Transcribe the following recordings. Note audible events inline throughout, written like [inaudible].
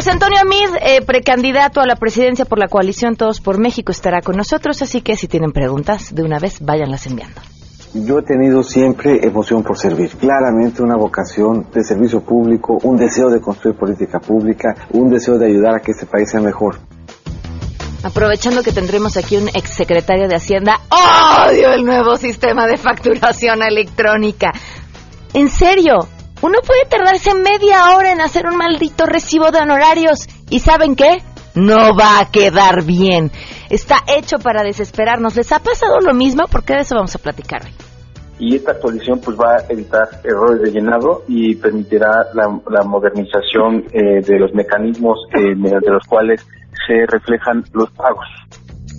José Antonio Amid, eh, precandidato a la presidencia por la coalición Todos por México, estará con nosotros, así que si tienen preguntas, de una vez váyanlas enviando. Yo he tenido siempre emoción por servir, claramente una vocación de servicio público, un deseo de construir política pública, un deseo de ayudar a que este país sea mejor. Aprovechando que tendremos aquí un exsecretario de Hacienda, odio el nuevo sistema de facturación electrónica. En serio, uno puede tardarse media hora en hacer un maldito recibo de honorarios. ¿Y saben qué? No va a quedar bien. Está hecho para desesperarnos. ¿Les ha pasado lo mismo? Porque de eso vamos a platicar hoy. Y esta actualización pues va a evitar errores de llenado y permitirá la, modernización eh, de los mecanismos eh, mediante los cuales se reflejan los pagos.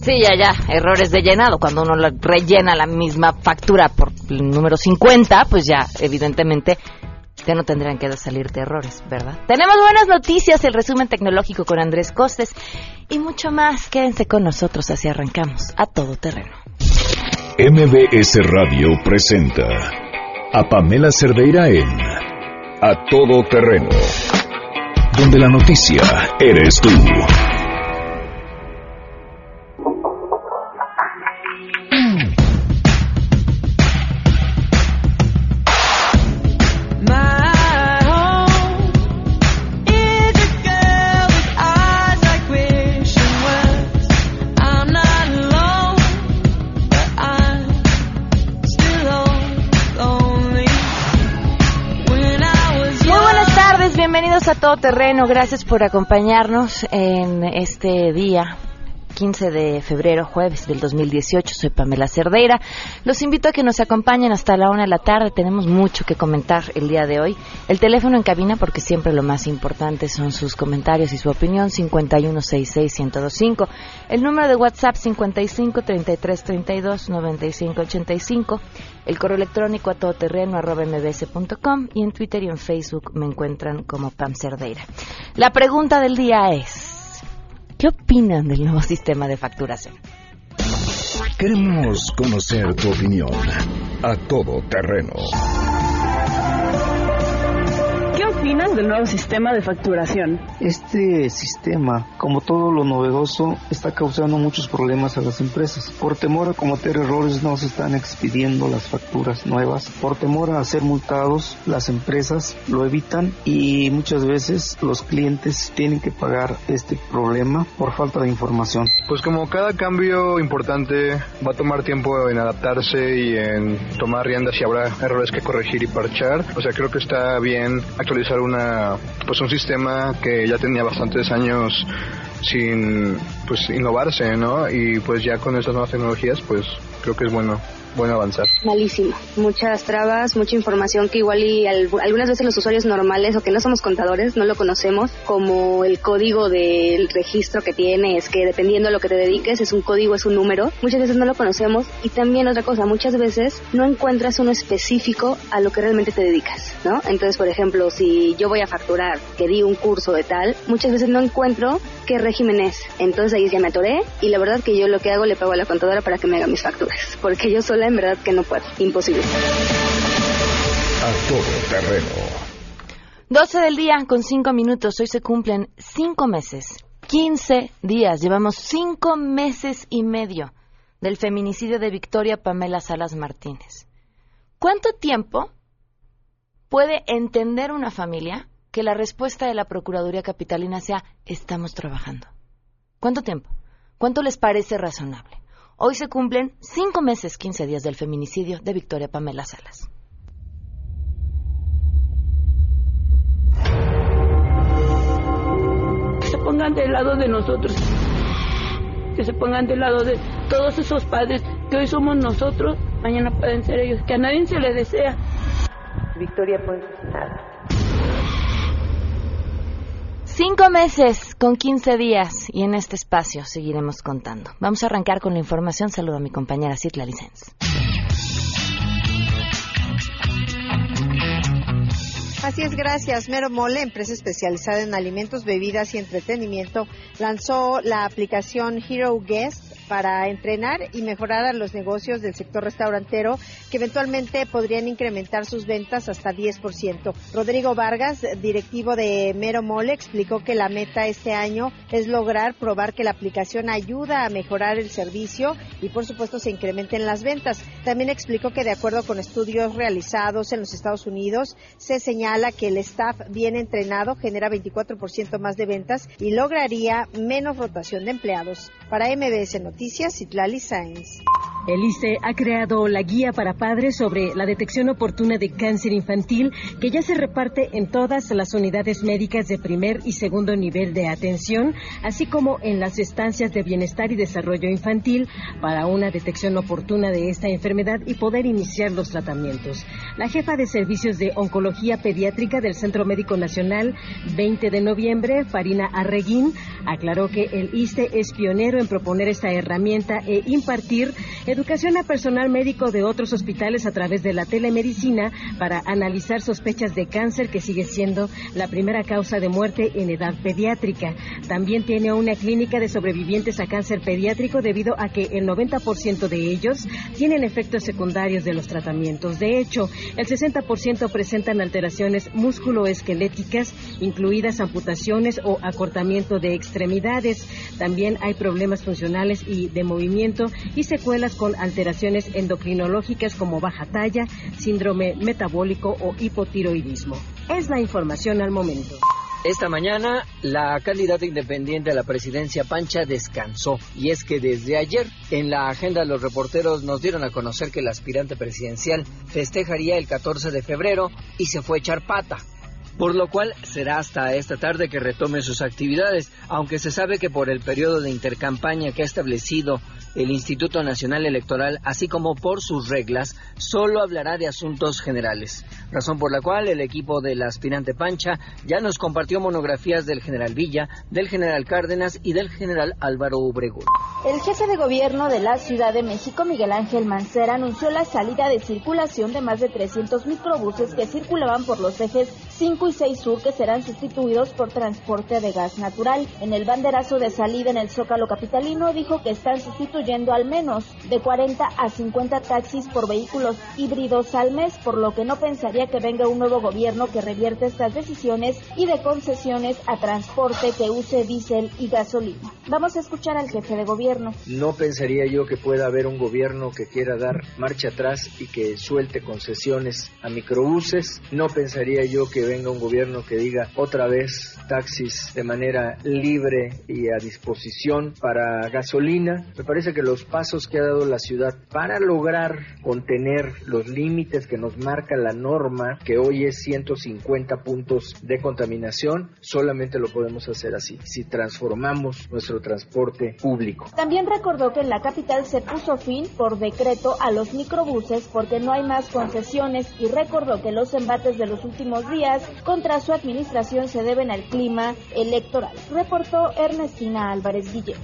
Sí, ya, ya, errores de llenado. Cuando uno rellena la misma factura por el número 50, pues ya, evidentemente, ya no tendrían que salirte errores, ¿verdad? Tenemos buenas noticias, el resumen tecnológico con Andrés Costes y mucho más. Quédense con nosotros, así arrancamos a todo terreno. MBS Radio presenta a Pamela Cerdeira en A Todo Terreno, donde la noticia eres tú. Terreno, gracias por acompañarnos en este día 15 de febrero, jueves del 2018. Soy Pamela Cerdeira. Los invito a que nos acompañen hasta la una de la tarde. Tenemos mucho que comentar el día de hoy. El teléfono en cabina, porque siempre lo más importante son sus comentarios y su opinión, 5166125. El número de WhatsApp, 5533329585. El correo electrónico a todoterreno arroba mbs.com y en Twitter y en Facebook me encuentran como Pam Cerdeira. La pregunta del día es ¿Qué opinan del nuevo sistema de facturación? Queremos conocer tu opinión a todo terreno opinas del nuevo sistema de facturación? Este sistema, como todo lo novedoso, está causando muchos problemas a las empresas. Por temor a cometer errores no se están expidiendo las facturas nuevas. Por temor a ser multados, las empresas lo evitan y muchas veces los clientes tienen que pagar este problema por falta de información. Pues como cada cambio importante va a tomar tiempo en adaptarse y en tomar riendas y habrá errores que corregir y parchar, o sea, creo que está bien actualizar una pues un sistema que ya tenía bastantes años sin pues innovarse, ¿no? Y pues ya con estas nuevas tecnologías pues creo que es bueno bueno avanzar. Malísimo. Muchas trabas, mucha información que igual y algunas veces los usuarios normales o que no somos contadores no lo conocemos, como el código del registro que tienes, que dependiendo de lo que te dediques es un código, es un número. Muchas veces no lo conocemos y también otra cosa, muchas veces no encuentras uno específico a lo que realmente te dedicas, ¿no? Entonces, por ejemplo, si yo voy a facturar que di un curso de tal, muchas veces no encuentro qué régimen es. Entonces ahí ya me atoré y la verdad que yo lo que hago le pago a la contadora para que me haga mis facturas, porque yo solo en verdad que no puedo. Imposible. A todo terreno. 12 del día con 5 minutos. Hoy se cumplen 5 meses, 15 días. Llevamos 5 meses y medio del feminicidio de Victoria Pamela Salas Martínez. ¿Cuánto tiempo puede entender una familia que la respuesta de la Procuraduría Capitalina sea estamos trabajando? ¿Cuánto tiempo? ¿Cuánto les parece razonable? Hoy se cumplen cinco meses, quince días del feminicidio de Victoria Pamela Salas. Que se pongan del lado de nosotros, que se pongan del lado de todos esos padres que hoy somos nosotros, mañana pueden ser ellos, que a nadie se le desea. Victoria fue nada. Cinco meses con quince días y en este espacio seguiremos contando. Vamos a arrancar con la información. Saludo a mi compañera Citla Licens. Así es, gracias. Mero Mole, empresa especializada en alimentos, bebidas y entretenimiento, lanzó la aplicación Hero Guest para entrenar y mejorar a los negocios del sector restaurantero que eventualmente podrían incrementar sus ventas hasta 10%. Rodrigo Vargas, directivo de Mero Mole, explicó que la meta este año es lograr probar que la aplicación ayuda a mejorar el servicio y por supuesto se incrementen las ventas. También explicó que de acuerdo con estudios realizados en los Estados Unidos, se señala que el staff bien entrenado genera 24% más de ventas y lograría menos rotación de empleados. Para MBS Noticias, Citlali Sáenz. El ICE ha creado la guía para padres sobre la detección oportuna de cáncer infantil que ya se reparte en todas las unidades médicas de primer y segundo nivel de atención, así como en las estancias de bienestar y desarrollo infantil para una detección oportuna de esta enfermedad y poder iniciar los tratamientos. La jefa de servicios de oncología pediátrica del Centro Médico Nacional, 20 de noviembre, Farina Arreguín, aclaró que el ICE es pionero en proponer esta herramienta e impartir educación a personal médico de otros hospitales a través de la telemedicina para analizar sospechas de cáncer que sigue siendo la primera causa de muerte en edad pediátrica. También tiene una clínica de sobrevivientes a cáncer pediátrico debido a que el 90% de ellos tienen efectos secundarios de los tratamientos. De hecho, el 60% presentan alteraciones musculoesqueléticas, incluidas amputaciones o acortamiento de extremidades. También hay problemas funcionales y de movimiento y secuelas con alteraciones endocrinológicas como baja talla, síndrome metabólico o hipotiroidismo. Es la información al momento. Esta mañana la candidata independiente a la presidencia Pancha descansó y es que desde ayer en la agenda los reporteros nos dieron a conocer que el aspirante presidencial festejaría el 14 de febrero y se fue a echar pata por lo cual será hasta esta tarde que retome sus actividades, aunque se sabe que por el periodo de intercampaña que ha establecido el Instituto Nacional Electoral, así como por sus reglas, solo hablará de asuntos generales, razón por la cual el equipo del aspirante Pancha ya nos compartió monografías del general Villa, del general Cárdenas y del general Álvaro Obregón. El jefe de gobierno de la Ciudad de México, Miguel Ángel Mancera, anunció la salida de circulación de más de 300 microbuses que circulaban por los ejes 5 y 6 Sur que serán sustituidos por transporte de gas natural. En el banderazo de salida en el Zócalo Capitalino dijo que están sustituyendo al menos de 40 a 50 taxis por vehículos híbridos al mes, por lo que no pensaría que venga un nuevo gobierno que revierte estas decisiones y de concesiones a transporte que use diésel y gasolina. Vamos a escuchar al jefe de No pensaría yo que pueda haber un gobierno que quiera dar marcha atrás y que suelte concesiones a microbuses. No pensaría yo que venga un gobierno que diga otra vez taxis de manera libre y a disposición para gasolina. Me parece que los pasos que ha dado la ciudad para lograr contener los límites que nos marca la norma, que hoy es 150 puntos de contaminación, solamente lo podemos hacer así, si transformamos nuestro transporte público. También recordó que en la capital se puso fin por decreto a los microbuses porque no hay más concesiones y recordó que los embates de los últimos días contra su administración se deben al clima electoral. Reportó Ernestina Álvarez Guillén.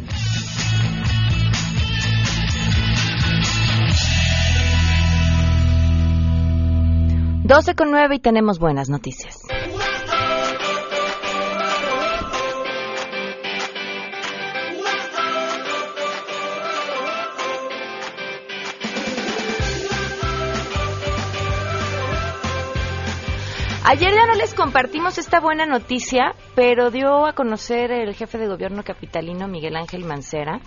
Doce con nueve y tenemos buenas noticias. Ayer ya no les compartimos esta buena noticia, pero dio a conocer el jefe de gobierno capitalino Miguel Ángel Mancera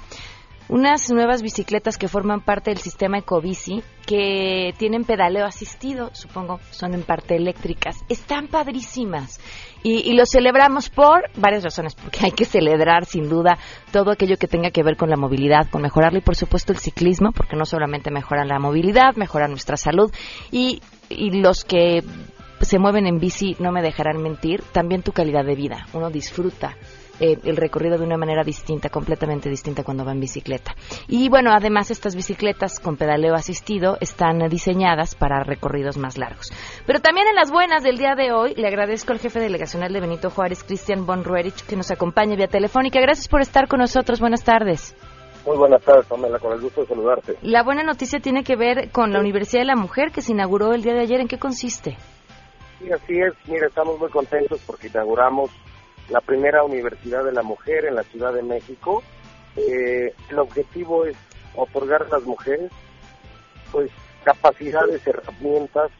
unas nuevas bicicletas que forman parte del sistema Ecobici que tienen pedaleo asistido, supongo son en parte eléctricas. Están padrísimas y, y lo celebramos por varias razones, porque hay que celebrar sin duda todo aquello que tenga que ver con la movilidad, con mejorarla y por supuesto el ciclismo, porque no solamente mejoran la movilidad, mejoran nuestra salud y, y los que se mueven en bici, no me dejarán mentir, también tu calidad de vida. Uno disfruta eh, el recorrido de una manera distinta, completamente distinta cuando va en bicicleta. Y bueno, además estas bicicletas con pedaleo asistido están diseñadas para recorridos más largos. Pero también en las buenas del día de hoy, le agradezco al jefe delegacional de Benito Juárez, Cristian von Ruerich, que nos acompaña vía telefónica. Gracias por estar con nosotros. Buenas tardes. Muy buenas tardes, Pamela, con el gusto de saludarte. La buena noticia tiene que ver con la Universidad de la Mujer que se inauguró el día de ayer. ¿En qué consiste? Sí, así es. Mira, estamos muy contentos porque inauguramos la primera Universidad de la Mujer en la Ciudad de México. Eh, el objetivo es otorgar a las mujeres pues capacidades, herramientas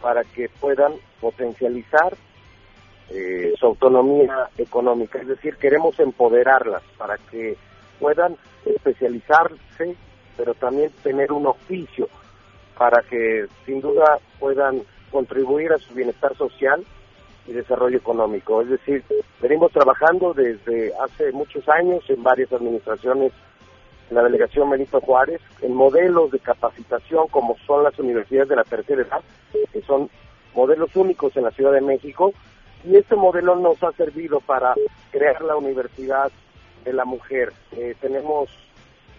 para que puedan potencializar eh, su autonomía económica. Es decir, queremos empoderarlas para que puedan especializarse, pero también tener un oficio para que sin duda puedan contribuir a su bienestar social y desarrollo económico. Es decir, venimos trabajando desde hace muchos años en varias administraciones en la delegación Benito Juárez en modelos de capacitación como son las universidades de la tercera edad, que son modelos únicos en la Ciudad de México, y este modelo nos ha servido para crear la Universidad de la Mujer. Eh, tenemos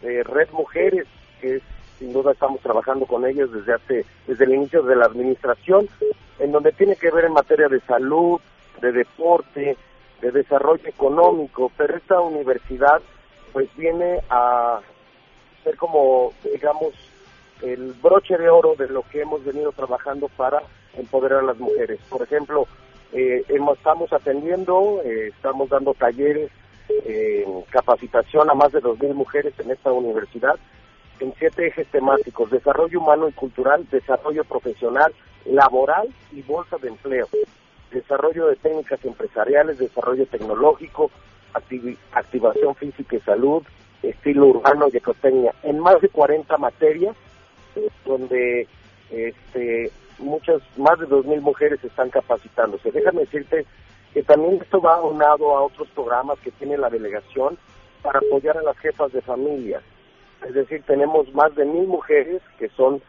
eh, Red Mujeres, que sin duda estamos trabajando con ellos desde hace desde el inicio de la administración, en donde tiene que ver en materia de salud, de deporte, de desarrollo económico, pero esta universidad pues viene a ser como, digamos, el broche de oro de lo que hemos venido trabajando para empoderar a las mujeres. Por ejemplo, eh, estamos atendiendo, eh, estamos dando talleres, en capacitación a más de 2.000 mujeres en esta universidad en siete ejes temáticos, desarrollo humano y cultural, desarrollo profesional, laboral y bolsa de empleo, desarrollo de técnicas empresariales, desarrollo tecnológico, activación física y salud, estilo urbano y ecotecnia, en más de 40 materias, eh, donde este, muchas, más de 2.000 mujeres están capacitándose. Déjame decirte que también esto va aunado a otros programas que tiene la delegación para apoyar a las jefas de familia. Es decir, tenemos más de mil mujeres que son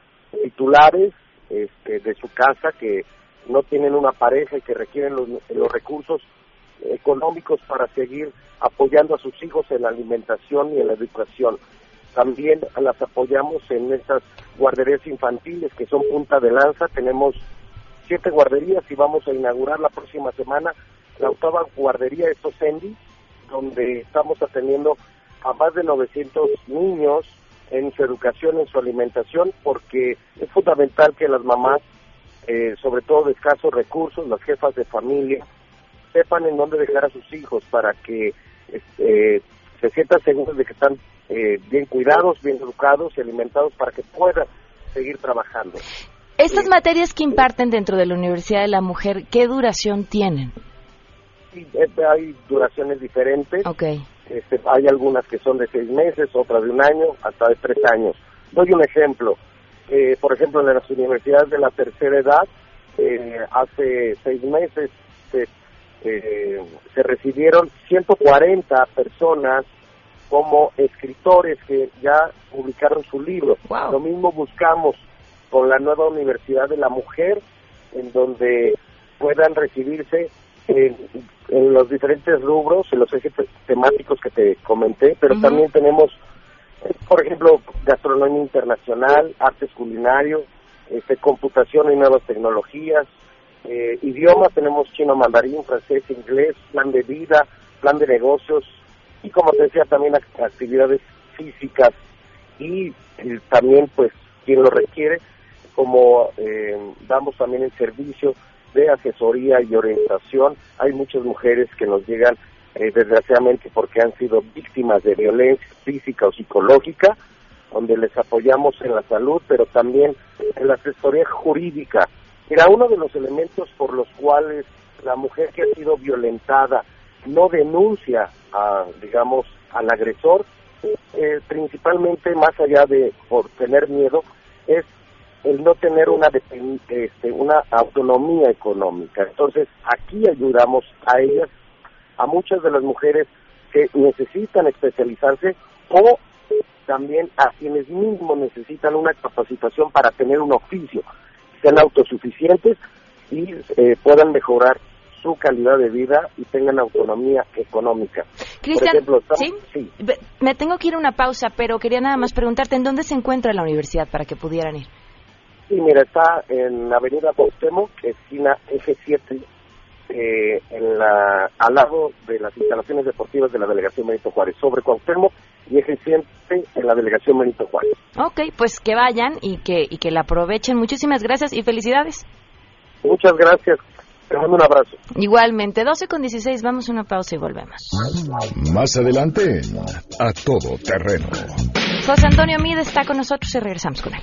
titulares este, de su casa, que no tienen una pareja y que requieren los, los recursos económicos para seguir apoyando a sus hijos en la alimentación y en la educación. También las apoyamos en estas guarderías infantiles que son punta de lanza. Tenemos siete guarderías y vamos a inaugurar la próxima semana la octava guardería de Sendy, donde estamos atendiendo a más de 900 niños en su educación, en su alimentación, porque es fundamental que las mamás, eh, sobre todo de escasos recursos, las jefas de familia, sepan en dónde dejar a sus hijos para que este, se sientan seguros de que están eh, bien cuidados, bien educados y alimentados para que puedan seguir trabajando. Estas materias que imparten dentro de la Universidad de la Mujer, ¿qué duración tienen? Sí, este, hay duraciones diferentes. Okay. Este, hay algunas que son de seis meses, otras de un año, hasta de tres años. Doy un ejemplo. Eh, por ejemplo, en las universidades de la tercera edad, eh, hace seis meses se eh, se recibieron 140 personas como escritores que ya publicaron su libro. Lo mismo buscamos con la nueva Universidad de la Mujer, en donde puedan recibirse en, los diferentes rubros, en los ejes temáticos que te comenté, pero también tenemos, por ejemplo, gastronomía internacional, artes culinarios, este, computación y nuevas tecnologías, eh, idiomas tenemos chino, mandarín, francés, inglés, plan de vida, plan de negocios y como te decía también actividades físicas. Y, también pues quien lo requiere como eh, damos también el servicio de asesoría y orientación. Hay muchas mujeres que nos llegan eh, desgraciadamente porque han sido víctimas de violencia física o psicológica donde les apoyamos en la salud pero también en la asesoría jurídica. Mira, uno de los elementos por los cuales la mujer que ha sido violentada no denuncia, a, digamos, al agresor, eh, principalmente más allá de por tener miedo, es el no tener una este, una autonomía económica. Entonces, aquí ayudamos a ellas, a muchas de las mujeres que necesitan especializarse o también a quienes mismos necesitan una capacitación para tener un oficio sean autosuficientes y eh, puedan mejorar su calidad de vida y tengan autonomía económica. Cristian, ¿sí? me tengo que ir a una pausa, pero quería nada más preguntarte, ¿en dónde se encuentra la universidad para que pudieran ir? Sí, mira, está en la avenida Cuauhtémoc, esquina Eje 7, eh, en la, al lado de las instalaciones deportivas de la Delegación Benito Juárez, sobre Cuauhtémoc y Eje 7 en la Delegación Benito Juárez. Ok, pues que vayan y que, y que la aprovechen. Muchísimas gracias y felicidades. Muchas gracias. Te mando un abrazo. Igualmente, 12 con 16, vamos a una pausa y volvemos. Más adelante, a todo terreno. José Antonio Mide está con nosotros y regresamos con él.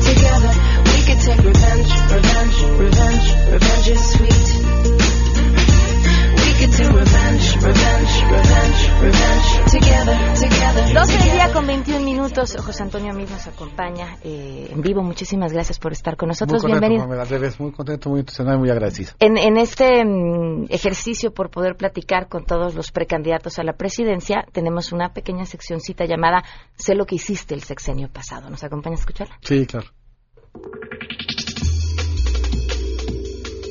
Revenge is sweet. 12 del día con 21 minutos. José Antonio mismo nos acompaña eh, en vivo. Muchísimas gracias por estar con nosotros. Muy Bienvenido. muy contento, muy entusiasmado y muy agradecido. En, en este mm, ejercicio por poder platicar con todos los precandidatos a la presidencia, tenemos una pequeña seccioncita llamada Sé lo que hiciste el sexenio pasado. ¿Nos acompaña a escucharla? Sí, claro.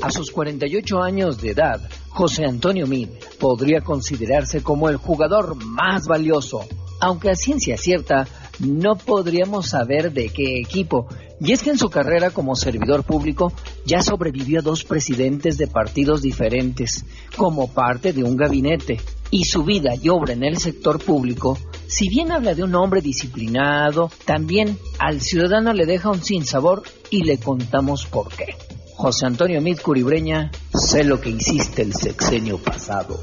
A sus 48 años de edad, José Antonio Mid podría considerarse como el jugador más valioso, aunque a ciencia cierta no podríamos saber de qué equipo. Y es que en su carrera como servidor público ya sobrevivió a dos presidentes de partidos diferentes como parte de un gabinete. Y su vida y obra en el sector público, si bien habla de un hombre disciplinado, también al ciudadano le deja un sinsabor y le contamos por qué. José Antonio Mid Curibreña, sé lo que hiciste el sexenio pasado.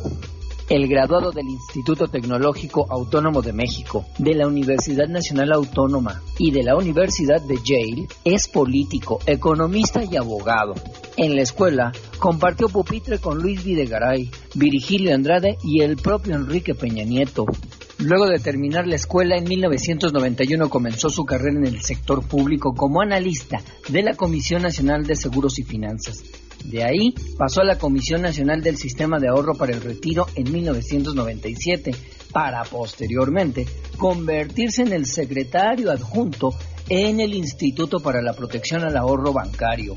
El graduado del Instituto Tecnológico Autónomo de México, de la Universidad Nacional Autónoma y de la Universidad de Yale, es político, economista y abogado. En la escuela compartió pupitre con Luis Videgaray, Virgilio Andrade y el propio Enrique Peña Nieto. Luego de terminar la escuela en 1991 comenzó su carrera en el sector público como analista de la Comisión Nacional de Seguros y Finanzas. De ahí pasó a la Comisión Nacional del Sistema de Ahorro para el Retiro en 1997, para posteriormente convertirse en el secretario adjunto en el Instituto para la Protección al Ahorro Bancario,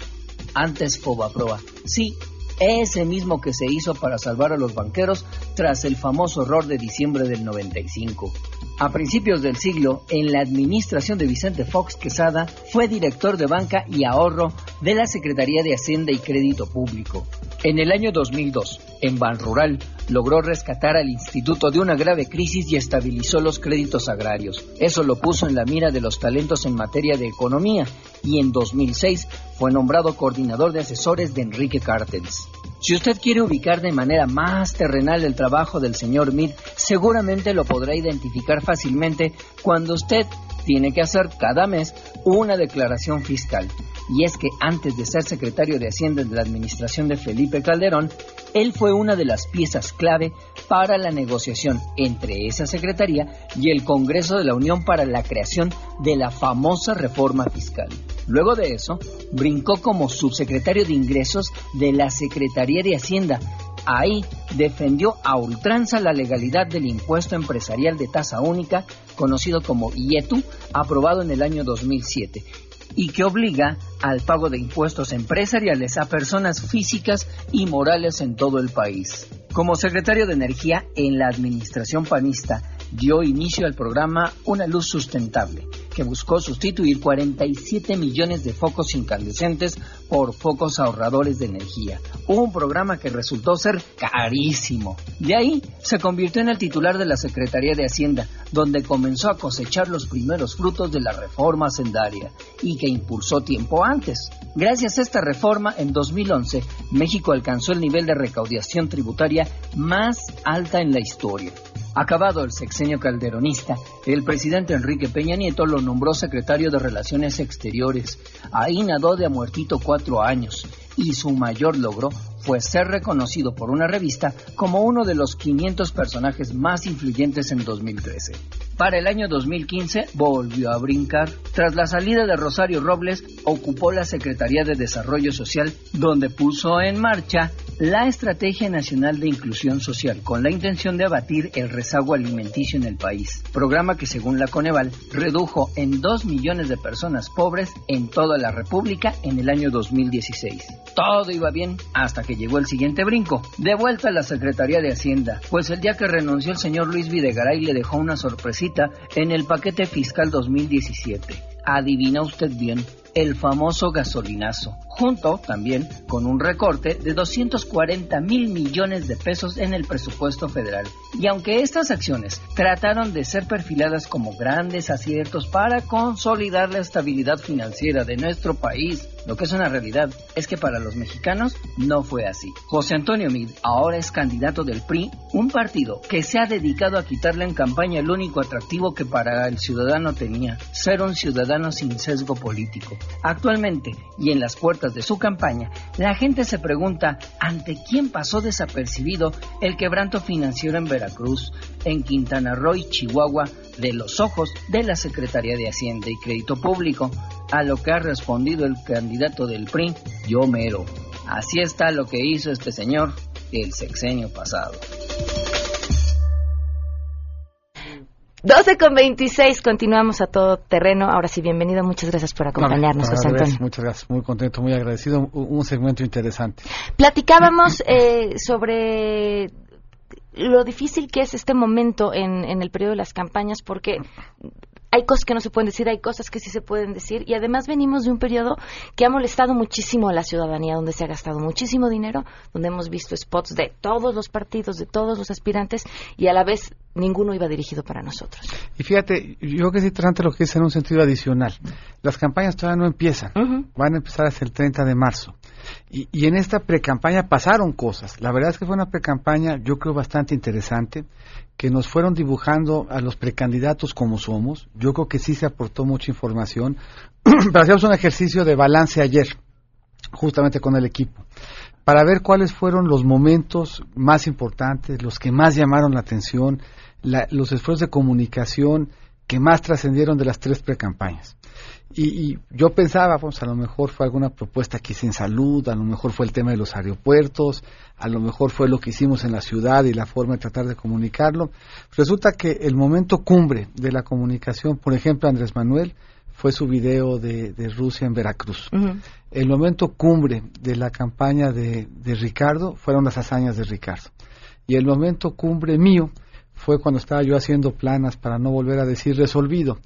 antes FOBAPROA. Sí, ese mismo que se hizo para salvar a los banqueros tras el famoso error de diciembre del 95. A principios del siglo, en la administración de Vicente Fox Quesada, fue director de banca y ahorro de la Secretaría de Hacienda y Crédito Público. En el año 2002, en Banrural, logró rescatar al instituto de una grave crisis y estabilizó los créditos agrarios. Eso lo puso en la mira de los talentos en materia de economía y en 2006 fue nombrado coordinador de asesores de Enrique Cartens. Si usted quiere ubicar de manera más terrenal el trabajo del señor Mid, seguramente lo podrá identificar fácilmente cuando usted tiene que hacer cada mes una declaración fiscal. Y es que antes de ser secretario de Hacienda de la administración de Felipe Calderón, él fue una de las piezas clave para la negociación entre esa secretaría y el Congreso de la Unión para la creación de la famosa reforma fiscal. Luego de eso, brincó como subsecretario de Ingresos de la Secretaría de Hacienda. Ahí defendió a ultranza la legalidad del impuesto empresarial de tasa única, conocido como IETU, aprobado en el año 2007, y que obliga al pago de impuestos empresariales a personas físicas y morales en todo el país. Como secretario de Energía en la administración panista, dio inicio al programa Una Luz Sustentable, que buscó sustituir 47 millones de focos incandescentes por focos ahorradores de energía. Un programa que resultó ser carísimo. De ahí se convirtió en el titular de la Secretaría de Hacienda, donde comenzó a cosechar los primeros frutos de la reforma sendaria y que impulsó tiempo antes. Gracias a esta reforma, en 2011, México alcanzó el nivel de recaudación tributaria más alta en la historia. Acabado el sexenio calderonista, el presidente Enrique Peña Nieto lo nombró secretario de Relaciones Exteriores. Ahí nadó de a muertito cuatro años y su mayor logro fue ser reconocido por una revista como uno de los 500 personajes más influyentes en 2013. Para el año 2015 volvió a brincar. Tras la salida de Rosario Robles, ocupó la Secretaría de Desarrollo Social, donde puso en marcha la Estrategia Nacional de Inclusión Social, con la intención de abatir el rezago alimenticio en el país. Programa que, según la Coneval, redujo en 2 millones de personas pobres en toda la República en el año 2016. Todo iba bien hasta que llegó el siguiente brinco. De vuelta a la Secretaría de Hacienda, pues el día que renunció el señor Luis Videgaray le dejó una sorpresita en el paquete fiscal 2017. Adivina usted bien, el famoso gasolinazo, junto también con un recorte de 240 mil millones de pesos en el presupuesto federal. Y aunque estas acciones trataron de ser perfiladas como grandes aciertos para consolidar la estabilidad financiera de nuestro país, lo que es una realidad es que para los mexicanos no fue así. José Antonio Mid ahora es candidato del PRI, un partido que se ha dedicado a quitarle en campaña el único atractivo que para el ciudadano tenía, ser un ciudadano sin sesgo político. Actualmente, y en las puertas de su campaña, la gente se pregunta ante quién pasó desapercibido el quebranto financiero en Veracruz, en Quintana Roo y Chihuahua, de los ojos de la Secretaría de Hacienda y Crédito Público, a lo que ha respondido el candidato del PRI, yo mero. Así está lo que hizo este señor el sexenio pasado. 12 con 26, continuamos a todo terreno. Ahora sí, bienvenido, muchas gracias por acompañarnos, No, José Antonio. Muchas gracias, muy contento, muy agradecido. Un, un segmento interesante. Platicábamos eh, sobre lo difícil que es este momento en, en el periodo de las campañas porque hay cosas que no se pueden decir, hay cosas que sí se pueden decir y además venimos de un periodo que ha molestado muchísimo a la ciudadanía, donde se ha gastado muchísimo dinero, donde hemos visto spots de todos los partidos, de todos los aspirantes y a la vez ninguno iba dirigido para nosotros. Y fíjate, yo creo que es interesante lo que dice en un sentido adicional. Las campañas todavía no empiezan, van a empezar hasta el 30 de marzo. Y, y en esta precampaña pasaron cosas. La verdad es que fue una precampaña, yo creo, bastante interesante, que nos fueron dibujando a los precandidatos como somos. Yo creo que sí se aportó mucha información. [clears throat] Pero hacíamos un ejercicio de balance ayer, justamente con el equipo, para ver cuáles fueron los momentos más importantes, los que más llamaron la atención, la- los esfuerzos de comunicación que más trascendieron de las tres precampañas. Y, y yo pensaba, pues a lo mejor fue alguna propuesta que hice en salud, a lo mejor fue el tema de los aeropuertos, a lo mejor fue lo que hicimos en la ciudad y la forma de tratar de comunicarlo. Resulta que el momento cumbre de la comunicación, por ejemplo, Andrés Manuel, fue su video de, de Rusia en Veracruz. El momento cumbre de la campaña de, de Ricardo fueron las hazañas de Ricardo. Y el momento cumbre mío fue cuando estaba yo haciendo planas para no volver a decir resolvido.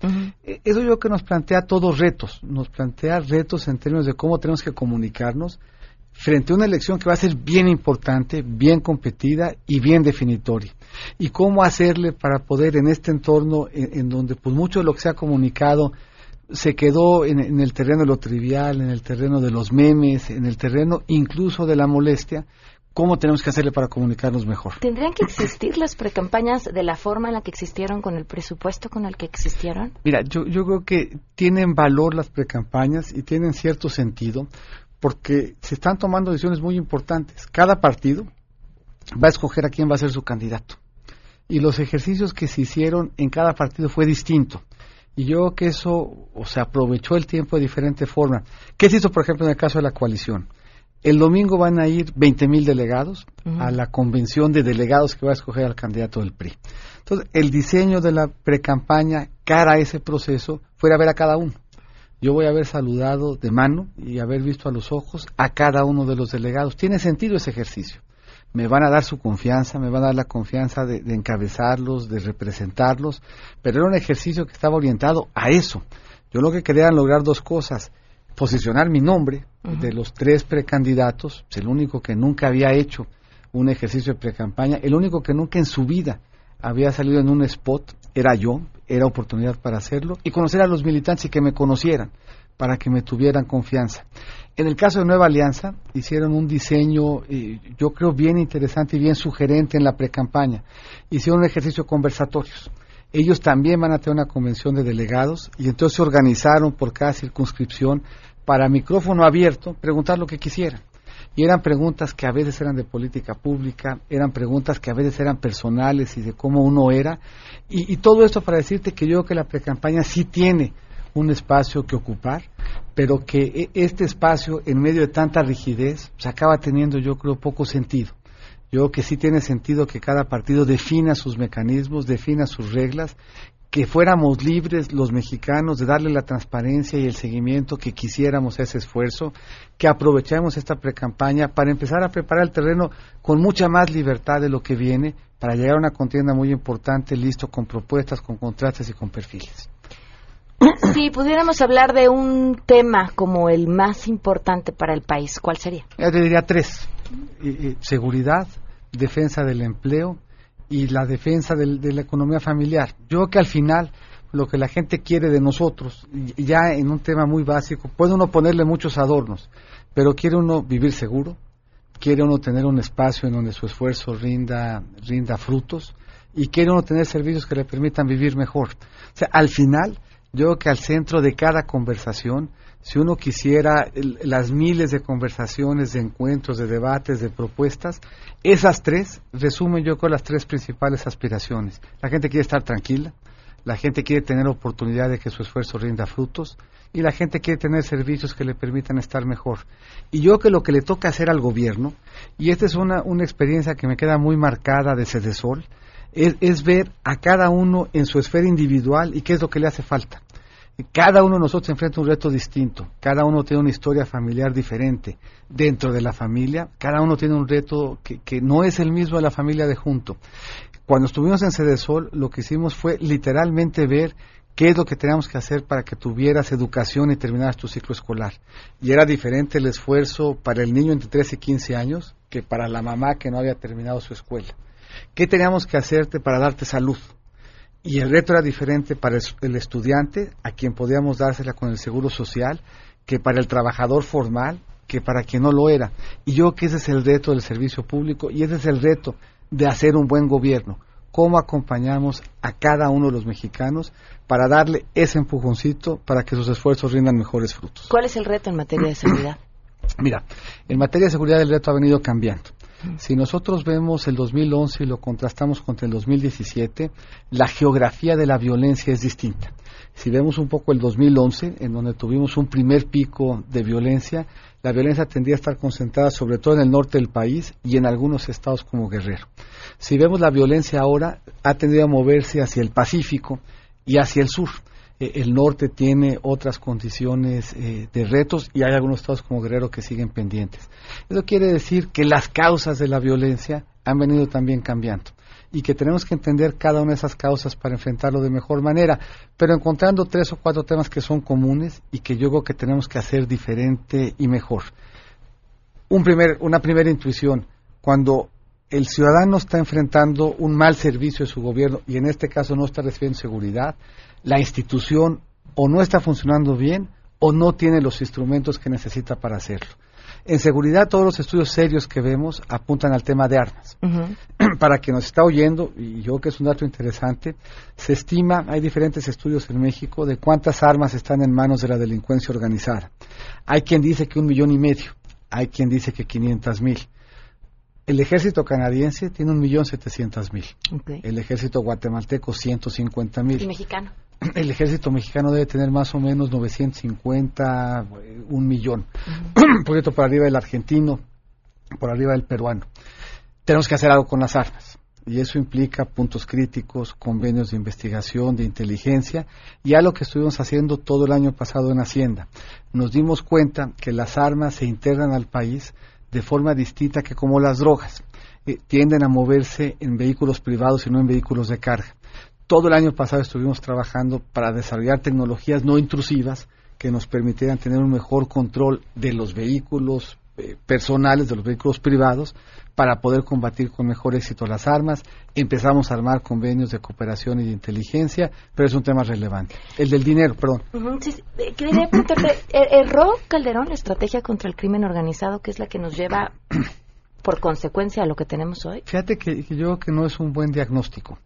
Eh, Eso yo creo que nos plantea todos retos, nos plantea retos en términos de cómo tenemos que comunicarnos frente a una elección que va a ser bien importante, bien competida y bien definitoria. Y cómo hacerle para poder en este entorno en, en donde pues mucho de lo que se ha comunicado se quedó en, en el terreno de lo trivial, en el terreno de los memes, en el terreno incluso de la molestia, cómo tenemos que hacerle para comunicarnos mejor. ¿Tendrían que existir las precampañas de la forma en la que existieron, con el presupuesto con el que existieron? Mira, yo, yo creo que tienen valor las precampañas y tienen cierto sentido porque se están tomando decisiones muy importantes. Cada partido va a escoger a quién va a ser su candidato. Y los ejercicios que se hicieron en cada partido fue distinto. Y yo creo que eso, o se aprovechó el tiempo de diferente forma. ¿Qué se hizo, por ejemplo, en el caso de la coalición? El domingo van a ir 20 mil delegados a la convención de delegados que va a escoger al candidato del PRI. Entonces, el diseño de la precampaña cara a ese proceso fue ir a ver a cada uno. Yo voy a haber saludado de mano y haber visto a los ojos a cada uno de los delegados. Tiene sentido ese ejercicio. Me van a dar su confianza, me van a dar la confianza de, de encabezarlos, de representarlos, pero era un ejercicio que estaba orientado a eso. Yo lo que quería era lograr dos cosas. Posicionar mi nombre de los tres precandidatos, el único que nunca había hecho un ejercicio de precampaña, el único que nunca en su vida había salido en un spot, era yo, era oportunidad para hacerlo, y conocer a los militantes y que me conocieran, para que me tuvieran confianza. En el caso de Nueva Alianza, hicieron un diseño, eh, yo creo, bien interesante y bien sugerente en la precampaña. Hicieron un ejercicio conversatorios. Ellos también van a tener una convención de delegados y entonces se organizaron por cada circunscripción para micrófono abierto preguntar lo que quisieran. Y eran preguntas que a veces eran de política pública, eran preguntas que a veces eran personales y de cómo uno era. Y, todo esto para decirte que yo creo que la precampaña sí tiene un espacio que ocupar, pero que e- este espacio, en medio de tanta rigidez, se acaba teniendo, yo creo, poco sentido. Yo creo que sí tiene sentido que cada partido defina sus mecanismos, defina sus reglas, que fuéramos libres los mexicanos de darle la transparencia y el seguimiento que quisiéramos a ese esfuerzo, que aprovechemos esta precampaña para empezar a preparar el terreno con mucha más libertad de lo que viene, para llegar a una contienda muy importante, listo, con propuestas, con contrastes y con perfiles. Si pudiéramos hablar de un tema como el más importante para el país, ¿cuál sería? Yo te diría tres. Y- y seguridad, defensa del empleo y la defensa del- de la economía familiar. Yo creo que al final lo que la gente quiere de nosotros, ya en un tema muy básico, puede uno ponerle muchos adornos, pero quiere uno vivir seguro, quiere uno tener un espacio en donde su esfuerzo rinda, rinda frutos y quiere uno tener servicios que le permitan vivir mejor. O sea, al final, yo creo que al centro de cada conversación, si uno quisiera las miles de conversaciones, de encuentros, de debates, de propuestas, esas tres resumen yo creo las tres principales aspiraciones. La gente quiere estar tranquila, la gente quiere tener oportunidad de que su esfuerzo rinda frutos y la gente quiere tener servicios que le permitan estar mejor. Y yo que lo que le toca hacer al gobierno, y esta es una, una experiencia que me queda muy marcada de Cedesol, es, es ver a cada uno en su esfera individual y qué es lo que le hace falta. Cada uno de nosotros enfrenta un reto distinto, cada uno tiene una historia familiar diferente. Dentro de la familia, cada uno tiene un reto que, que no es el mismo de la familia de junto. Cuando estuvimos en Cedesol, lo que hicimos fue literalmente ver qué es lo que teníamos que hacer para que tuvieras educación y terminaras tu ciclo escolar. Y era diferente el esfuerzo para el niño entre 13 y 15 años que para la mamá que no había terminado su escuela. ¿Qué teníamos que hacerte para darte salud? Y el reto era diferente para el, estudiante, a quien podíamos dársela con el seguro social, que para el trabajador formal, que para quien no lo era. Y yo creo que ese es el reto del servicio público y ese es el reto de hacer un buen gobierno. Cómo acompañamos a cada uno de los mexicanos para darle ese empujoncito para que sus esfuerzos rindan mejores frutos. ¿Cuál es el reto en materia de seguridad? Mira, en materia de seguridad el reto ha venido cambiando. Si nosotros vemos el 2011 y lo contrastamos contra el 2017, la geografía de la violencia es distinta. Si vemos un poco el 2011, en donde tuvimos un primer pico de violencia, la violencia tendría a estar concentrada sobre todo en el norte del país y en algunos estados como Guerrero. Si vemos la violencia ahora, ha tendido a moverse hacia el Pacífico y hacia el sur. Eh, el norte tiene otras condiciones eh, de retos y hay algunos estados como Guerrero que siguen pendientes. Eso quiere decir que las causas de la violencia han venido también cambiando y que tenemos que entender cada una de esas causas para enfrentarlo de mejor manera, pero encontrando tres o cuatro temas que son comunes y que yo creo que tenemos que hacer diferente y mejor. Un primer, una primera intuición, cuando el ciudadano está enfrentando un mal servicio de su gobierno y en este caso no está recibiendo seguridad, la institución o no está funcionando bien o no tiene los instrumentos que necesita para hacerlo. En seguridad, todos los estudios serios que vemos apuntan al tema de armas. [clears throat] Para quien nos está oyendo, y yo creo que es un dato interesante, se estima, hay diferentes estudios en México de cuántas armas están en manos de la delincuencia organizada. Hay quien dice que un millón y medio, hay quien dice que 500 mil. El ejército canadiense tiene un millón setecientos mil. Okay. El ejército guatemalteco 150 ¿Y mil. mexicano? [clears throat] El ejército mexicano debe tener más o menos 950, eh, un millón. Un [clears throat] poquito por arriba del argentino, por arriba del peruano. Tenemos que hacer algo con las armas. Y eso implica puntos críticos, convenios de investigación, de inteligencia, y a lo que estuvimos haciendo todo el año pasado en Hacienda. Nos dimos cuenta que las armas se integran al país de forma distinta que como las drogas. Eh, tienden a moverse en vehículos privados y no en vehículos de carga. Todo el año pasado estuvimos trabajando para desarrollar tecnologías no intrusivas que nos permitieran tener un mejor control de los vehículos eh, personales, de los vehículos privados, para poder combatir con mejor éxito las armas. Empezamos a armar convenios de cooperación y de inteligencia, pero es un tema relevante. El del dinero, perdón. Sí. Eh, Quería preguntarte, [coughs] ¿er- ¿erró Calderón la estrategia contra el crimen organizado, que es la que nos lleva, [coughs] por consecuencia, a lo que tenemos hoy? Fíjate que, que yo creo que no es un buen diagnóstico.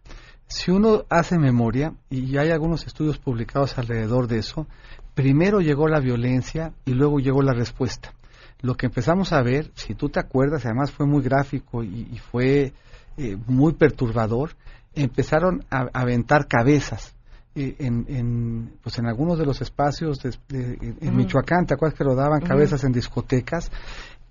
Si uno hace memoria, y hay algunos estudios publicados alrededor de eso, primero llegó la violencia y luego llegó la respuesta. Lo que empezamos a ver, si tú te acuerdas, además fue muy gráfico y, y fue eh, muy perturbador, empezaron a, a aventar cabezas eh, en, en, pues en algunos de los espacios de, de- en-. Michoacán, ¿te acuerdas que rodaban Ujú. cabezas en discotecas?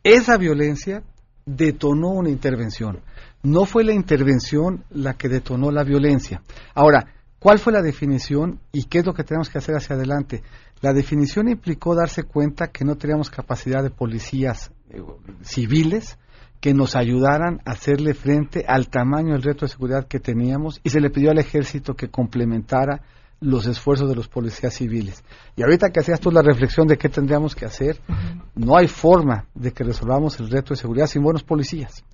Esa violencia detonó una intervención. No fue la intervención la que detonó la violencia. Ahora, ¿cuál fue la definición y qué es lo que tenemos que hacer hacia adelante? La definición implicó darse cuenta que no teníamos capacidad de policías eh, civiles que nos ayudaran a hacerle frente al tamaño del reto de seguridad que teníamos y se le pidió al ejército que complementara los esfuerzos de los policías civiles. Y ahorita que hacías tú la reflexión de qué tendríamos que hacer, no hay forma de que resolvamos el reto de seguridad sin buenos policías.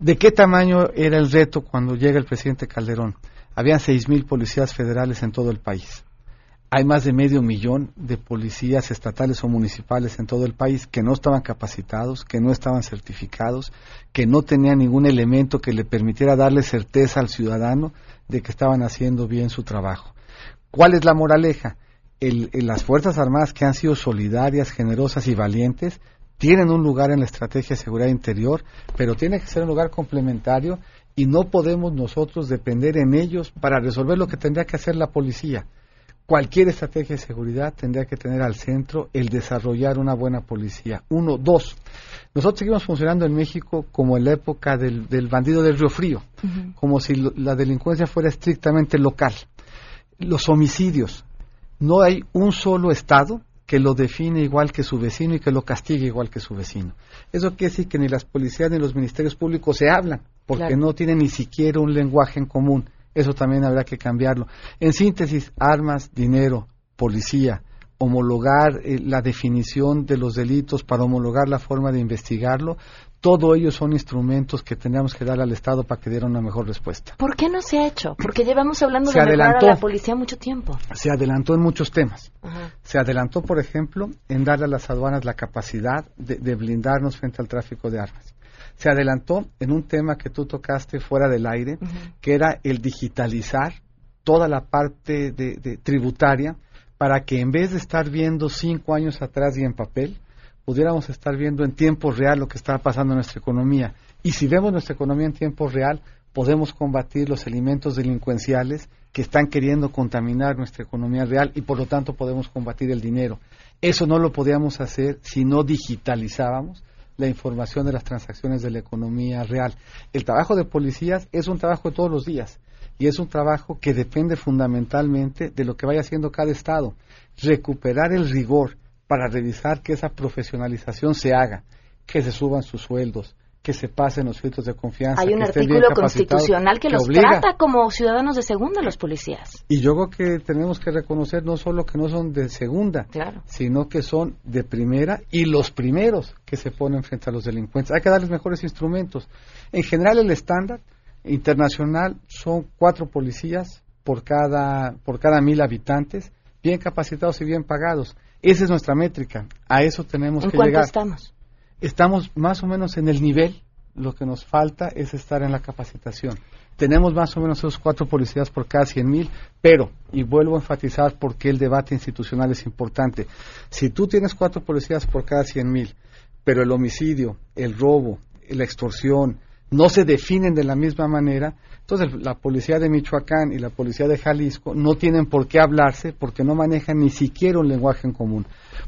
¿De qué tamaño era el reto cuando llega el presidente Calderón? Habían 6.000 policías federales en todo el país. Hay más de medio millón de policías estatales o municipales en todo el país que no estaban capacitados, que no estaban certificados, que no tenían ningún elemento que le permitiera darle certeza al ciudadano de que estaban haciendo bien su trabajo. ¿Cuál es la moraleja? Las Fuerzas Armadas que han sido solidarias, generosas y valientes tienen un lugar en la estrategia de seguridad interior, pero tiene que ser un lugar complementario y no podemos nosotros depender en ellos para resolver lo que tendría que hacer la policía. Cualquier estrategia de seguridad tendría que tener al centro el desarrollar una buena policía. Uno, dos. Nosotros seguimos funcionando en México como en la época del, del bandido del Río Frío, como si lo- la delincuencia fuera estrictamente local. Los homicidios. No hay un solo Estado que lo define igual que su vecino y que lo castigue igual que su vecino. Eso quiere decir que ni las policías ni los ministerios públicos se hablan, porque Claro. no tienen ni siquiera un lenguaje en común. Eso también habrá que cambiarlo. En síntesis, armas, dinero, policía, homologar eh, la definición de los delitos para homologar la forma de investigarlo, todo ello son instrumentos que tendríamos que dar al Estado para que diera una mejor respuesta. ¿Por qué no se ha hecho? Porque llevamos hablando Se de mejorar adelantó. a la policía mucho tiempo. Se adelantó en muchos temas. Ajá. Se adelantó, por ejemplo, en darle a las aduanas la capacidad de, de blindarnos frente al tráfico de armas. Se adelantó en un tema que tú tocaste fuera del aire, que era el digitalizar toda la parte de, de tributaria para que en vez de estar viendo cinco años atrás y en papel, pudiéramos estar viendo en tiempo real lo que está pasando en nuestra economía. Y si vemos nuestra economía en tiempo real, podemos combatir los elementos delincuenciales que están queriendo contaminar nuestra economía real y por lo tanto podemos combatir el dinero. Eso no lo podíamos hacer si no digitalizábamos la información de las transacciones de la economía real. El trabajo de policías es un trabajo de todos los días y es un trabajo que depende fundamentalmente de lo que vaya haciendo cada Estado. Recuperar el rigor para revisar que esa profesionalización se haga, que se suban sus sueldos, que se pasen los filtros de confianza. Hay un que artículo constitucional que, los obliga. trata como ciudadanos de segunda los policías. Y yo creo que tenemos que reconocer no solo que no son de segunda, sino que son de primera y los primeros que se ponen frente a los delincuentes. Hay que darles mejores instrumentos. En general el estándar internacional son cuatro policías por cada, por cada mil habitantes, bien capacitados y bien pagados. Esa es nuestra métrica. A eso tenemos ¿En que llegar. estamos? Estamos más o menos en el nivel. Lo que nos falta es estar en la capacitación. Tenemos más o menos esos cuatro policías por cada 100 mil, pero, y vuelvo a enfatizar porque el debate institucional es importante, si tú tienes cuatro policías por cada 100 mil, pero el homicidio, el robo, la extorsión, no se definen de la misma manera, entonces la policía de Michoacán y la policía de Jalisco no tienen por qué hablarse porque no manejan ni siquiera un lenguaje en común.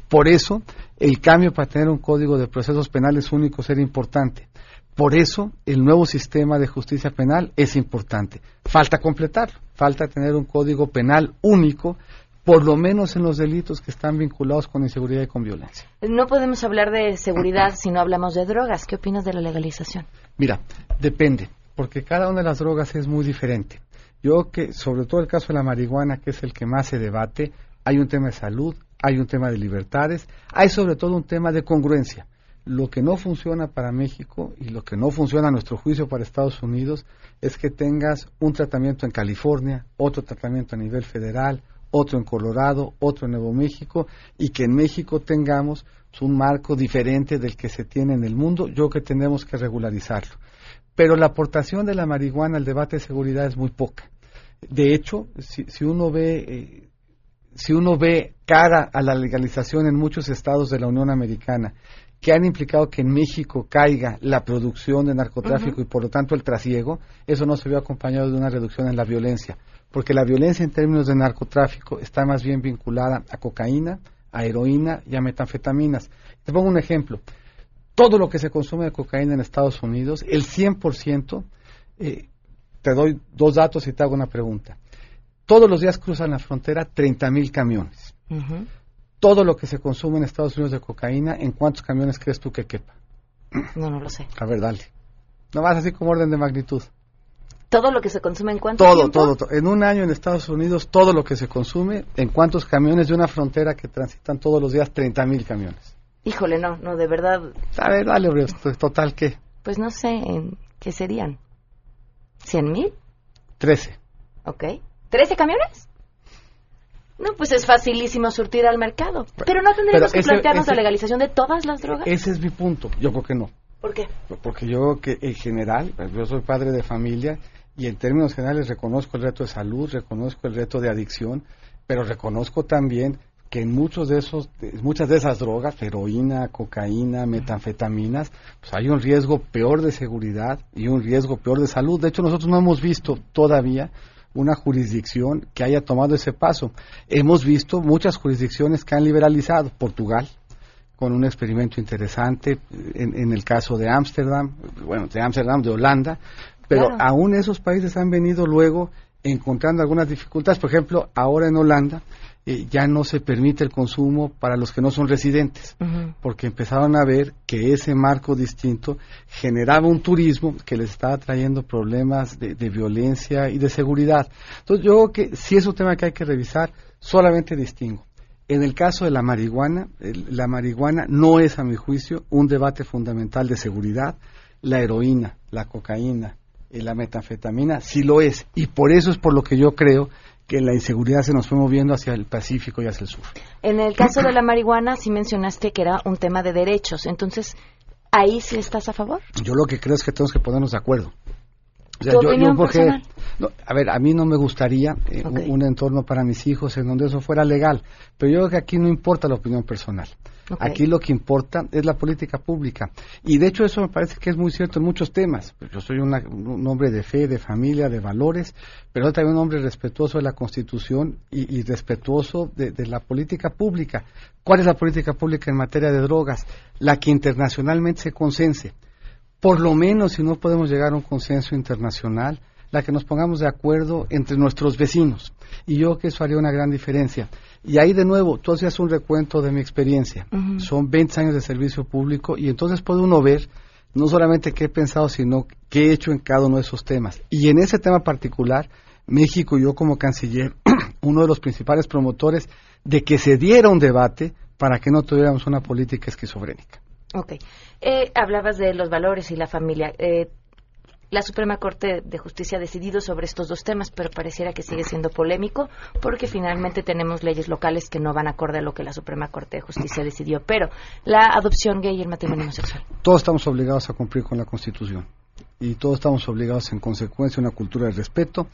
Por eso, el cambio para tener un código de procesos penales únicos era importante. Por eso, el nuevo sistema de justicia penal es importante. Falta completarlo, falta tener un código penal único, por lo menos en los delitos que están vinculados con inseguridad y con violencia. No podemos hablar de seguridad si no hablamos de drogas. ¿Qué opinas de la legalización? Mira, depende, porque cada una de las drogas es muy diferente. Yo que, sobre todo el caso de la marihuana, que es el que más se debate, hay un tema de salud, hay un tema de libertades, hay sobre todo un tema de congruencia. Lo que no funciona para México y lo que no funciona a nuestro juicio para Estados Unidos es que tengas un tratamiento en California, otro tratamiento a nivel federal, otro en Colorado, otro en Nuevo México y que en México tengamos un marco diferente del que se tiene en el mundo. Yo creo que tenemos que regularizarlo. Pero la aportación de la marihuana al debate de seguridad es muy poca. De hecho, si, si uno ve eh, si uno ve cara a la legalización en muchos estados de la Unión Americana que han implicado que en México caiga la producción de narcotráfico y por lo tanto el trasiego, eso no se vio acompañado de una reducción en la violencia, porque la violencia en términos de narcotráfico está más bien vinculada a cocaína, a heroína y a metanfetaminas. Te pongo un ejemplo. Todo lo que se consume de cocaína en Estados Unidos, el 100%, eh, te doy dos datos y te hago una pregunta. Todos los días cruzan la frontera 30.000 camiones. Todo lo que se consume en Estados Unidos de cocaína, ¿en cuántos camiones crees tú que quepa? No, no lo sé. A ver, dale. Nomás así como orden de magnitud. ¿Todo lo que se consume en cuánto Todo, tiempo? todo, todo. En un año en Estados Unidos, todo lo que se consume, en cuántos camiones de una frontera que transitan todos los días 30 mil camiones. Híjole, no, no, de verdad, A ver, dale, hombre, total, ¿qué? pues no sé, ¿en ¿qué serían? ¿Cien mil? 13. Ok. ¿Trece camiones? No, pues es facilísimo surtir al mercado. Pero no tendríamos que ese- plantearnos ese- la legalización de todas las drogas. Ese es mi punto. Yo creo que no. ¿Por qué? Porque yo creo que en general, yo soy padre de familia y en términos generales reconozco el reto de salud, reconozco el reto de adicción, pero reconozco también que en muchos de esos, muchas de esas drogas, heroína, cocaína, metanfetaminas, pues hay un riesgo peor de seguridad y un riesgo peor de salud. De hecho, nosotros no hemos visto todavía una jurisdicción que haya tomado ese paso. Hemos visto muchas jurisdicciones que han liberalizado, Portugal, con un experimento interesante en, en el caso de Ámsterdam, bueno, de Ámsterdam, de Holanda, pero Claro. aún esos países han venido luego encontrando algunas dificultades. Por ejemplo, ahora en Holanda eh, ya no se permite el consumo para los que no son residentes, porque empezaron a ver que ese marco distinto generaba un turismo que les estaba trayendo problemas de, de violencia y de seguridad. Entonces yo creo que si es un tema que hay que revisar, solamente distingo. En el caso de la marihuana, el- la marihuana no es, a mi juicio, un debate fundamental de seguridad. La heroína, la cocaína la metanfetamina sí lo es. Y por eso es por lo que yo creo que la inseguridad se nos fue moviendo hacia el Pacífico y hacia el sur. En el caso de la marihuana, sí mencionaste que era un tema de derechos. Entonces, ¿ahí sí estás a favor? Yo lo que creo es que tenemos que ponernos de acuerdo. O sea, ¿Tu yo- porque- no, a ver, a mí no me gustaría eh, un- un, entorno para mis hijos en donde eso fuera legal, pero yo creo que aquí no importa la opinión personal. Aquí lo que importa es la política pública. Y de hecho eso me parece que es muy cierto en muchos temas. Yo soy una- un hombre de fe, de familia, de valores, pero también un hombre respetuoso de la Constitución y, y respetuoso de, de la política pública. ¿Cuál es la política pública en materia de drogas? La que internacionalmente se consense por lo menos si no podemos llegar a un consenso internacional, la que nos pongamos de acuerdo entre nuestros vecinos. Y yo creo que eso haría una gran diferencia. Y ahí de nuevo, tú hacías un recuento de mi experiencia. Son 20 años de servicio público y entonces puede uno ver no solamente qué he pensado, sino qué he hecho en cada uno de esos temas. Y en ese tema particular, México y yo como canciller, [clears throat] uno de los principales promotores de que se diera un debate para que no tuviéramos una política esquizofrénica. Ok. Eh, hablabas de los valores y la familia. Eh, la Suprema Corte de Justicia ha decidido sobre estos dos temas, pero pareciera que sigue siendo polémico porque finalmente tenemos leyes locales que no van acorde a lo que la Suprema Corte de Justicia decidió. Pero la adopción gay y el matrimonio homosexual. todos estamos obligados a cumplir con la Constitución y todos estamos obligados en consecuencia a una cultura de respeto.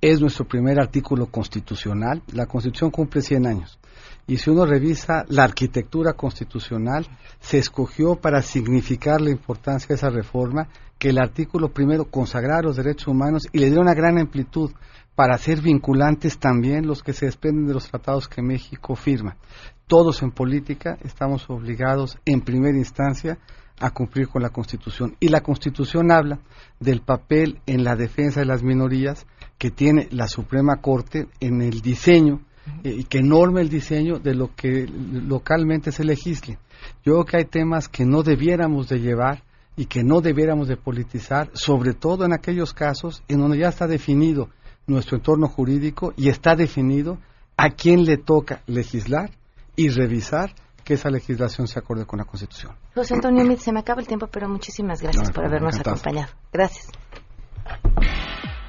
Es nuestro primer artículo constitucional. La Constitución cumple 100 años. Y si uno revisa la arquitectura constitucional, se escogió para significar la importancia de esa reforma que el artículo primero consagrara los derechos humanos y le dio una gran amplitud para hacer vinculantes también los que se desprenden de los tratados que México firma. Todos en política estamos obligados en primera instancia a cumplir con la Constitución. Y la Constitución habla del papel en la defensa de las minorías que tiene la Suprema Corte en el diseño eh, y que norme el diseño de lo que localmente se legisle. Yo creo que hay temas que no debiéramos de llevar y que no debiéramos de politizar, sobre todo en aquellos casos en donde ya está definido nuestro entorno jurídico y está definido a quién le toca legislar y revisar que esa legislación se acorde con la Constitución. José Antonio se me acaba el tiempo, pero muchísimas gracias No, por habernos encantado. acompañado. Gracias.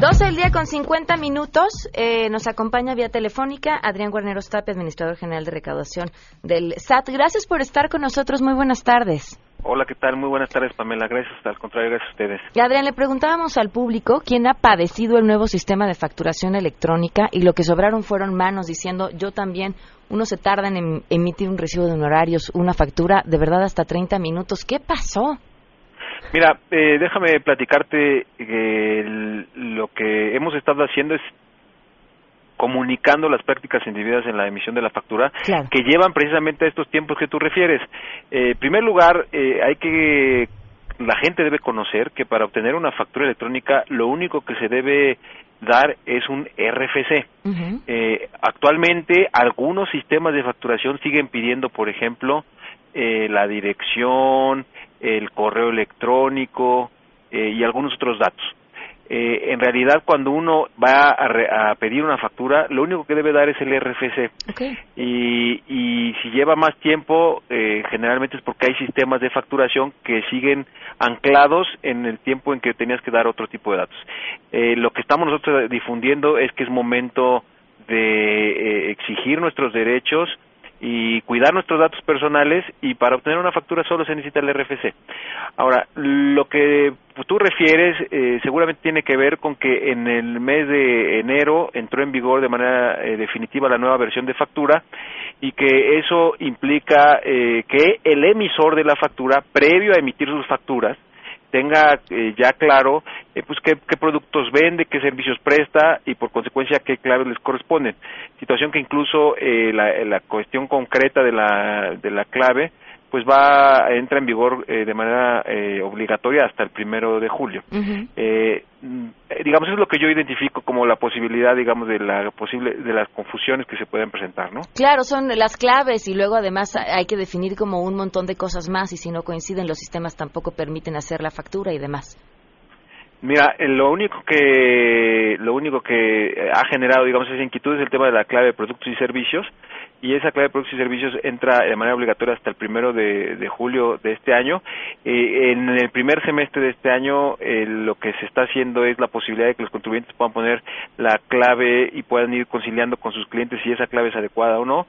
12 del día con 50 minutos. Eh, nos acompaña vía telefónica Adrián Guarneros Tapia, administrador general de recaudación del SAT. Gracias por estar con nosotros. Muy buenas tardes. Hola, ¿qué tal? Muy buenas tardes, Pamela. Gracias, al contrario, gracias a ustedes. Y Adrián, le preguntábamos al público quién ha padecido el nuevo sistema de facturación electrónica y lo que sobraron fueron manos diciendo yo también. Uno se tarda en em- emitir un recibo de honorarios, una factura, de verdad hasta 30 minutos. ¿Qué pasó? Mira, eh, déjame platicarte que el- lo que hemos estado haciendo es comunicando las prácticas indebidas en la emisión de la factura Claro. que llevan precisamente a estos tiempos que tú refieres. Eh, en primer lugar, eh, hay que la gente debe conocer que para obtener una factura electrónica lo único que se debe dar es un RFC. Eh, actualmente algunos sistemas de facturación siguen pidiendo, por ejemplo, eh, la dirección, el correo electrónico eh, y algunos otros datos. Eh, en realidad, cuando uno va a, re- a pedir una factura, lo único que debe dar es el RFC. Y, y si lleva más tiempo, eh, generalmente es porque hay sistemas de facturación que siguen anclados en el tiempo en que tenías que dar otro tipo de datos. Eh, lo que estamos nosotros difundiendo es que es momento de eh, exigir nuestros derechos y cuidar nuestros datos personales y para obtener una factura solo se necesita el RFC. Ahora, lo que tú refieres eh, seguramente tiene que ver con que en el mes de enero entró en vigor de manera eh, definitiva la nueva versión de factura y que eso implica eh, que el emisor de la factura, previo a emitir sus facturas, tenga eh, ya claro eh, pues qué, productos vende, qué servicios presta y por consecuencia qué claves les corresponden. Situación que incluso eh, la, la cuestión concreta de la, de la clave pues va entra en vigor eh, de manera eh, obligatoria hasta el primero de julio. Eh, mm, eh, digamos es lo que yo identifico como la posibilidad digamos de la posible de las confusiones que se pueden presentar, ¿no? Claro, son las claves y luego además hay que definir como un montón de cosas más y si no coinciden los sistemas tampoco permiten hacer la factura y demás. Mira, eh, lo único que lo único que ha generado, digamos, esa inquietud es el tema de la clave de productos y servicios y esa clave de productos y servicios entra de manera obligatoria hasta el primero de, julio de este año. Eh, en el primer semestre de este año eh, lo que se está haciendo es la posibilidad de que los contribuyentes puedan poner la clave y puedan ir conciliando con sus clientes si esa clave es adecuada o no.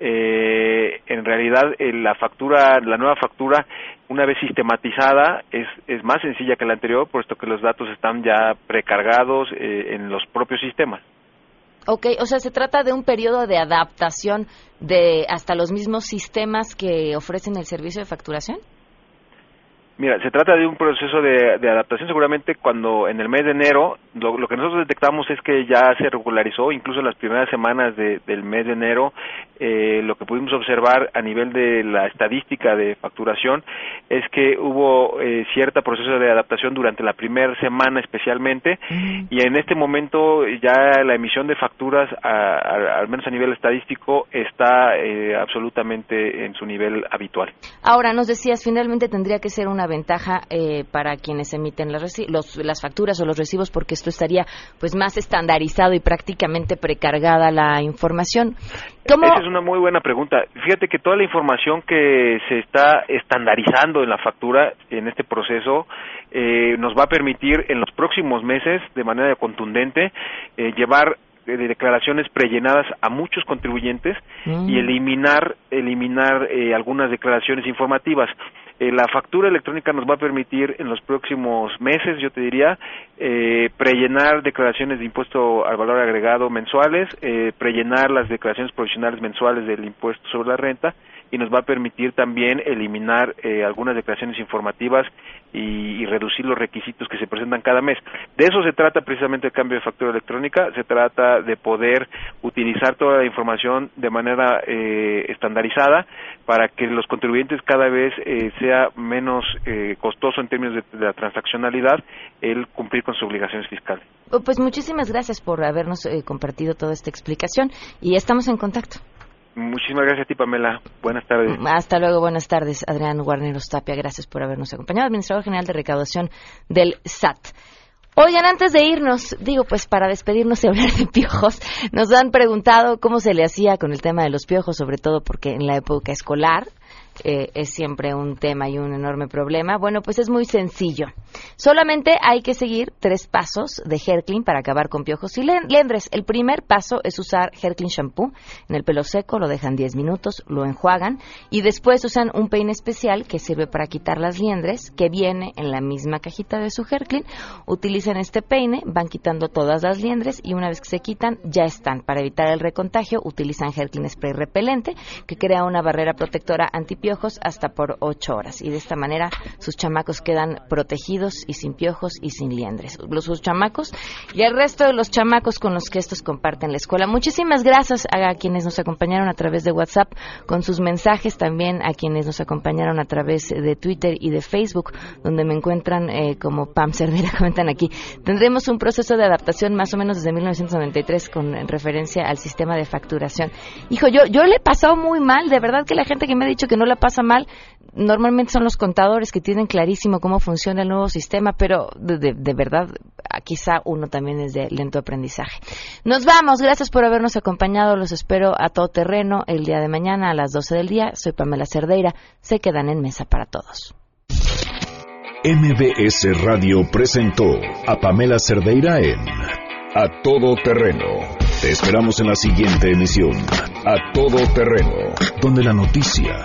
Eh, en realidad eh, la factura, la nueva factura, una vez sistematizada, es, es más sencilla que la anterior, puesto que los datos están ya precargados eh, en los propios sistemas. Ok, o sea, se trata de un periodo de adaptación de hasta los mismos sistemas que ofrecen el servicio de facturación. Mira, se trata de un proceso de, de adaptación seguramente cuando en el mes de enero, lo, lo que nosotros detectamos es que ya se regularizó, incluso en las primeras semanas de- del mes de enero, eh, lo que pudimos observar a nivel de la estadística de facturación es que hubo eh, cierto proceso de adaptación durante la primera semana especialmente y en este momento ya la emisión de facturas, a- a- al menos a nivel estadístico, está eh, absolutamente en su nivel habitual. Ahora, nos decías, finalmente tendría que ser una ventaja eh, para quienes emiten las, los- las facturas o los recibos porque esto estaría pues más estandarizado y prácticamente precargada la información. ¿Cómo? Esa es una muy buena pregunta. Fíjate que toda la información que se está estandarizando en la factura, en este proceso, eh, nos va a permitir en los próximos meses, de manera contundente, eh, llevar eh, declaraciones prellenadas a muchos contribuyentes Mm. y eliminar eliminar eh, algunas declaraciones informativas. Eh, la factura electrónica nos va a permitir en los próximos meses, yo te diría, eh, prellenar declaraciones de impuesto al valor agregado mensuales, eh, prellenar las declaraciones provisionales mensuales del impuesto sobre la renta y nos va a permitir también eliminar eh, algunas declaraciones informativas y, y reducir los requisitos que se presentan cada mes. De eso se trata precisamente el cambio de factura electrónica, se trata de poder utilizar toda la información de manera eh, estandarizada para que los contribuyentes cada vez eh, sea menos eh, costoso en términos de, la transaccionalidad el cumplir con sus obligaciones fiscales. Pues muchísimas gracias por habernos eh, compartido toda esta explicación y estamos en contacto. Muchísimas gracias a ti, Pamela. Buenas tardes. Hasta luego, buenas tardes, Adrián Guarneros Tapia. Gracias por habernos acompañado, administrador general de recaudación del SAT. Oigan, antes de irnos, digo, pues para despedirnos y [laughs] hablar de piojos, nos han preguntado cómo se le hacía con el tema de los piojos, sobre todo porque en la época escolar eh, es siempre un tema y un enorme problema. Bueno, pues es muy sencillo. Solamente hay que seguir tres pasos de Herclean para acabar con piojos y len- lendres. El primer paso es usar Herclean Shampoo en el pelo seco, lo dejan 10 minutos, lo enjuagan y después usan un peine especial que sirve para quitar las liendres, que viene en la misma cajita de su Herclean. Utilizan este peine, van quitando todas las liendres y una vez que se quitan, ya están. Para evitar el recontagio, utilizan Herclean Spray repelente, que crea una barrera protectora antipiojos hasta por ocho horas. Y de esta manera sus chamacos quedan protegidos y sin piojos y sin liendres. Los sus chamacos y el resto de los chamacos con los que estos comparten la escuela. Muchísimas gracias a quienes nos acompañaron a través de WhatsApp con sus mensajes, también a quienes nos acompañaron a través de Twitter y de Facebook, donde me encuentran eh, como Pam Cerdera, [laughs] comentan aquí. Tendremos un proceso de adaptación más o menos desde 1993 con referencia al sistema de facturación. Hijo, yo, yo le he pasado muy mal, de verdad que la gente que me ha dicho que no la pasa mal, normalmente son los contadores que tienen clarísimo cómo funciona el nuevo sistema, pero de, verdad quizá uno también es de lento aprendizaje. Nos vamos, gracias por habernos acompañado, los espero a todo terreno el día de mañana a las 12 del día. Soy Pamela Cerdeira, se quedan en mesa para todos. MBS Radio presentó a Pamela Cerdeira en A Todo Terreno. Te esperamos en la siguiente emisión, A Todo Terreno, donde la noticia